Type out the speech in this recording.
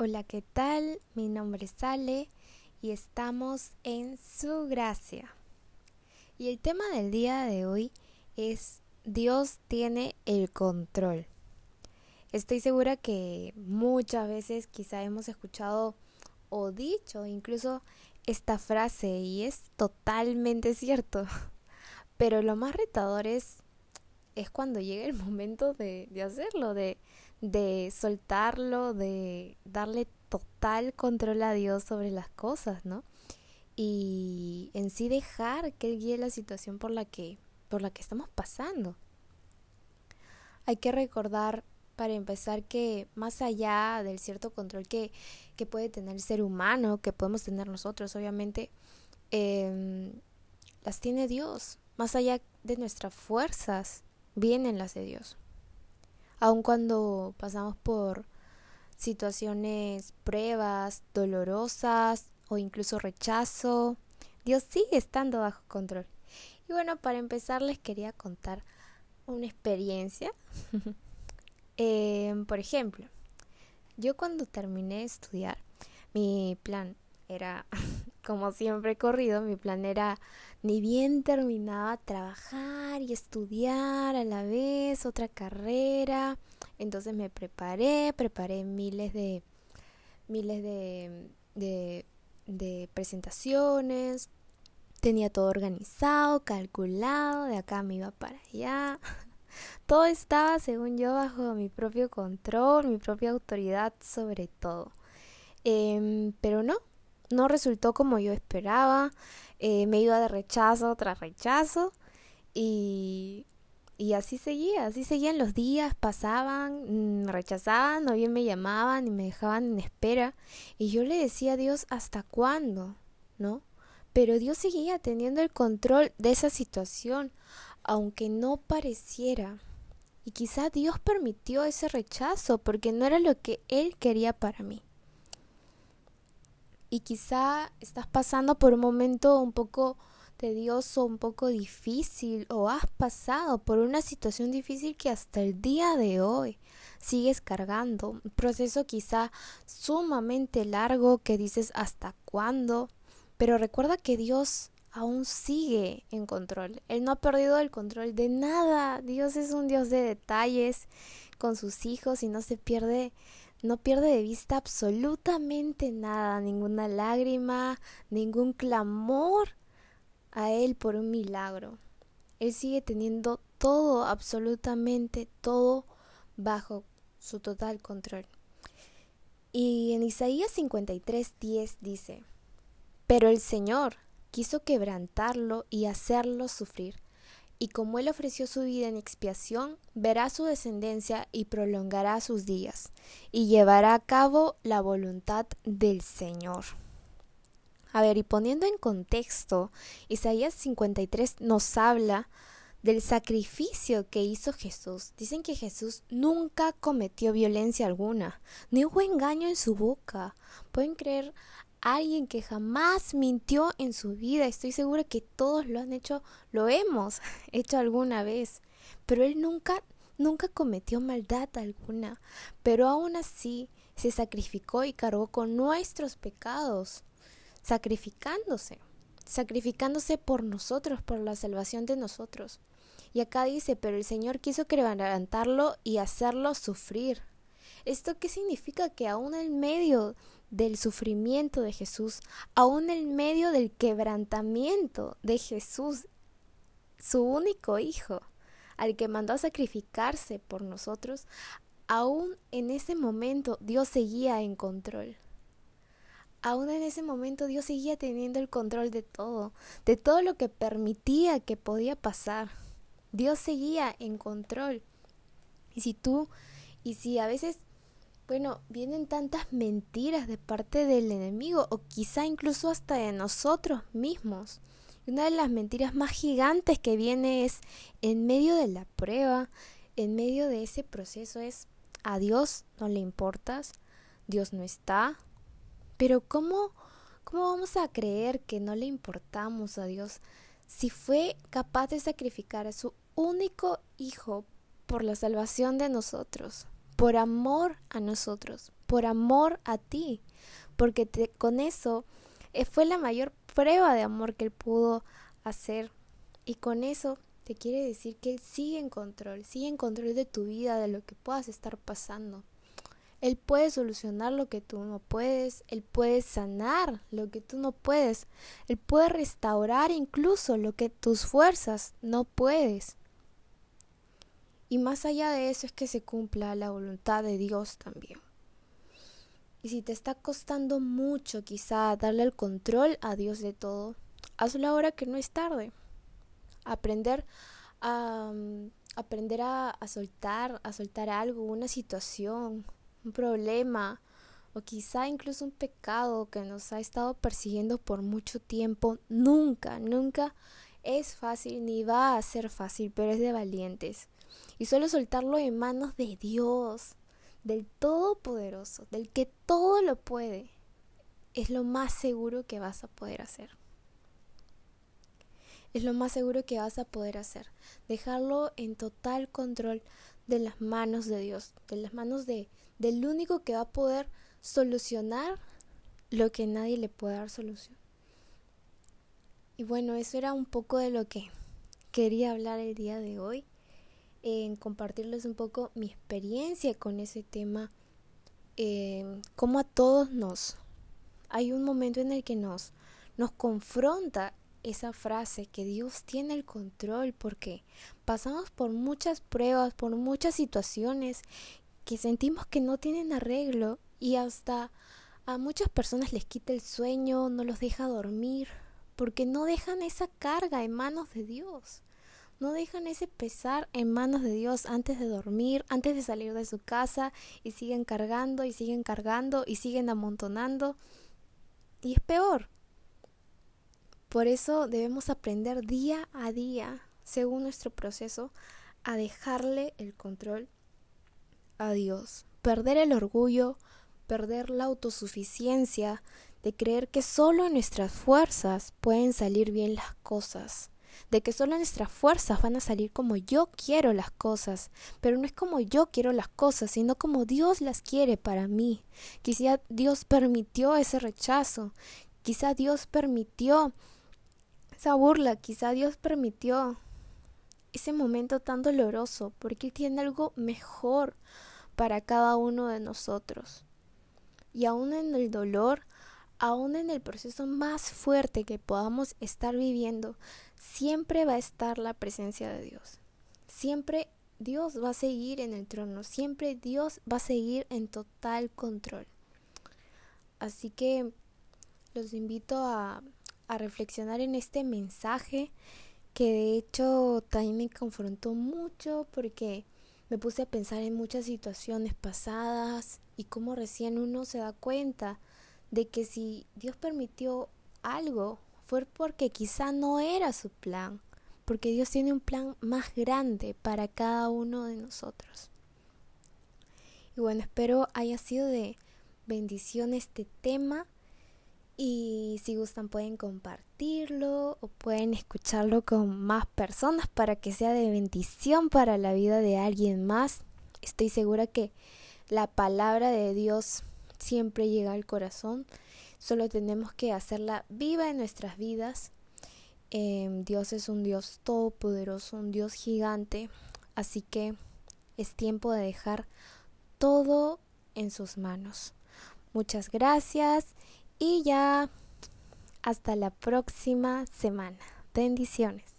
Hola, ¿qué tal? Mi nombre es Ale y estamos en su gracia. Y el tema del día de hoy es Dios tiene el control. Estoy segura que muchas veces quizá hemos escuchado o dicho incluso esta frase y es totalmente cierto. Pero lo más retador es, es cuando llega el momento de, de hacerlo, de, de soltarlo, de darle total control a Dios sobre las cosas, ¿no? Y en sí dejar que Él guíe la situación por la que, por la que estamos pasando. Hay que recordar, para empezar, que más allá del cierto control que, que puede tener el ser humano, que podemos tener nosotros, obviamente, eh, las tiene Dios. Más allá de nuestras fuerzas, vienen las de Dios aun cuando pasamos por situaciones, pruebas dolorosas o incluso rechazo, Dios sigue estando bajo control. Y bueno, para empezar les quería contar una experiencia. Em, por ejemplo, yo cuando terminé de estudiar, mi plan era, como siempre he corrido, mi plan era, ni bien terminaba, trabajar y estudiar a la vez, otra carrera. Entonces me preparé, preparé miles de, miles de, de, presentaciones, tenía todo organizado, calculado, de acá me iba para allá. Todo estaba, según yo, bajo mi propio control, mi propia autoridad sobre todo. Eh, pero no, no resultó como yo esperaba, eh, me iba de rechazo tras rechazo y, y así seguía, así seguían los días, pasaban, me mm, rechazaban, o bien me llamaban y me dejaban en espera y yo le decía a Dios hasta cuándo, ¿no? Pero Dios seguía teniendo el control de esa situación, aunque no pareciera. Y quizá Dios permitió ese rechazo porque no era lo que Él quería para mí y quizá estás pasando por un momento un poco tedioso, un poco difícil o has pasado por una situación difícil que hasta el día de hoy sigues cargando, un proceso quizá sumamente largo que dices hasta cuándo, pero recuerda que Dios aún sigue en control. Él no ha perdido el control de nada. Dios es un Dios de detalles con sus hijos y no se pierde no pierde de vista absolutamente nada, ninguna lágrima, ningún clamor a Él por un milagro. Él sigue teniendo todo, absolutamente todo, bajo su total control. Y en Isaías 53:10 dice, Pero el Señor quiso quebrantarlo y hacerlo sufrir y como él ofreció su vida en expiación, verá su descendencia y prolongará sus días, y llevará a cabo la voluntad del Señor. A ver, y poniendo en contexto, Isaías 53 nos habla del sacrificio que hizo Jesús. Dicen que Jesús nunca cometió violencia alguna, ni hubo engaño en su boca. Pueden creer alguien que jamás mintió en su vida. Estoy segura que todos lo han hecho, lo hemos hecho alguna vez, pero él nunca, nunca cometió maldad alguna, pero aún así se sacrificó y cargó con nuestros pecados, sacrificándose, sacrificándose por nosotros, por la salvación de nosotros. Y acá dice, pero el Señor quiso levantarlo y hacerlo sufrir. ¿Esto qué significa? Que aún en medio del sufrimiento de Jesús, aún en medio del quebrantamiento de Jesús, su único hijo, al que mandó a sacrificarse por nosotros, aún en ese momento Dios seguía en control. Aún en ese momento Dios seguía teniendo el control de todo, de todo lo que permitía que podía pasar. Dios seguía en control. Y si tú, y si a veces bueno, vienen tantas mentiras de parte del enemigo o quizá incluso hasta de nosotros mismos. Una de las mentiras más gigantes que viene es en medio de la prueba, en medio de ese proceso es a Dios no le importas, Dios no está. Pero ¿cómo, cómo vamos a creer que no le importamos a Dios si fue capaz de sacrificar a su único hijo por la salvación de nosotros? Por amor a nosotros. por amor a ti, porque con eso eh, fue la mayor prueba de amor que Él pudo hacer. Y con eso te quiere decir que Él sigue en control, sigue en control de tu vida, de lo que puedas estar pasando. Él puede solucionar lo que tú no puedes, Él puede sanar lo que tú no puedes, Él puede restaurar incluso lo que tus fuerzas no puedes. Y más allá de eso es que se cumpla la voluntad de Dios también. Y si te está costando mucho quizá darle el control a Dios de todo, hazlo ahora que no es tarde. Aprender a mm, aprender a, a soltar, a soltar algo, una situación, un problema o quizá incluso un pecado que nos ha estado persiguiendo por mucho tiempo, nunca, nunca es fácil ni va a ser fácil, pero es de valientes. Y solo soltarlo en manos de Dios, del Todopoderoso, del que todo lo puede, es lo más seguro que vas a poder hacer. Es lo más seguro que vas a poder hacer. Dejarlo en total control de las manos de Dios, de las manos de, del único que va a poder solucionar lo que nadie le puede dar solución. Y bueno, eso era un poco de lo que quería hablar el día de hoy, en compartirles un poco mi experiencia con ese tema, eh, como a todos nos, hay un momento en el que nos, nos confronta esa frase que Dios tiene el control porque pasamos por muchas pruebas, por muchas situaciones que sentimos que no tienen arreglo y hasta a muchas personas les quita el sueño, no los deja dormir, porque no dejan esa carga en manos de Dios. No dejan ese pesar en manos de Dios antes de dormir, antes de salir de su casa y siguen cargando y siguen cargando y siguen amontonando. Y es peor. Por eso debemos aprender día a día, según nuestro proceso, a dejarle el control a Dios, perder el orgullo, perder la autosuficiencia, de creer que solo nuestras fuerzas pueden salir bien las cosas, de que solo nuestras fuerzas van a salir como yo quiero las cosas, pero no es como yo quiero las cosas, sino como Dios las quiere para mí. Quizá Dios permitió ese rechazo, quizá Dios permitió esa burla, quizá Dios permitió ese momento tan doloroso, porque tiene algo mejor para cada uno de nosotros. Y aún en el dolor, aún en el proceso más fuerte que podamos estar viviendo, siempre va a estar la presencia de Dios. Siempre Dios va a seguir en el trono, siempre Dios va a seguir en total control. Así que los invito a, reflexionar en este mensaje que de hecho también me confrontó mucho porque me puse a pensar en muchas situaciones pasadas y cómo recién uno se da cuenta de que si Dios permitió algo fue porque quizá no era su plan, porque Dios tiene un plan más grande para cada uno de nosotros. Y bueno, espero haya sido de bendición este tema y si gustan pueden compartirlo o pueden escucharlo con más personas para que sea de bendición para la vida de alguien más. Estoy segura que la palabra de Dios siempre llega al corazón. Solo tenemos que hacerla viva en nuestras vidas. Em, Dios es un Dios todopoderoso, un Dios gigante. Así que es tiempo de dejar todo en sus manos. Muchas gracias y ya hasta la próxima semana. Bendiciones.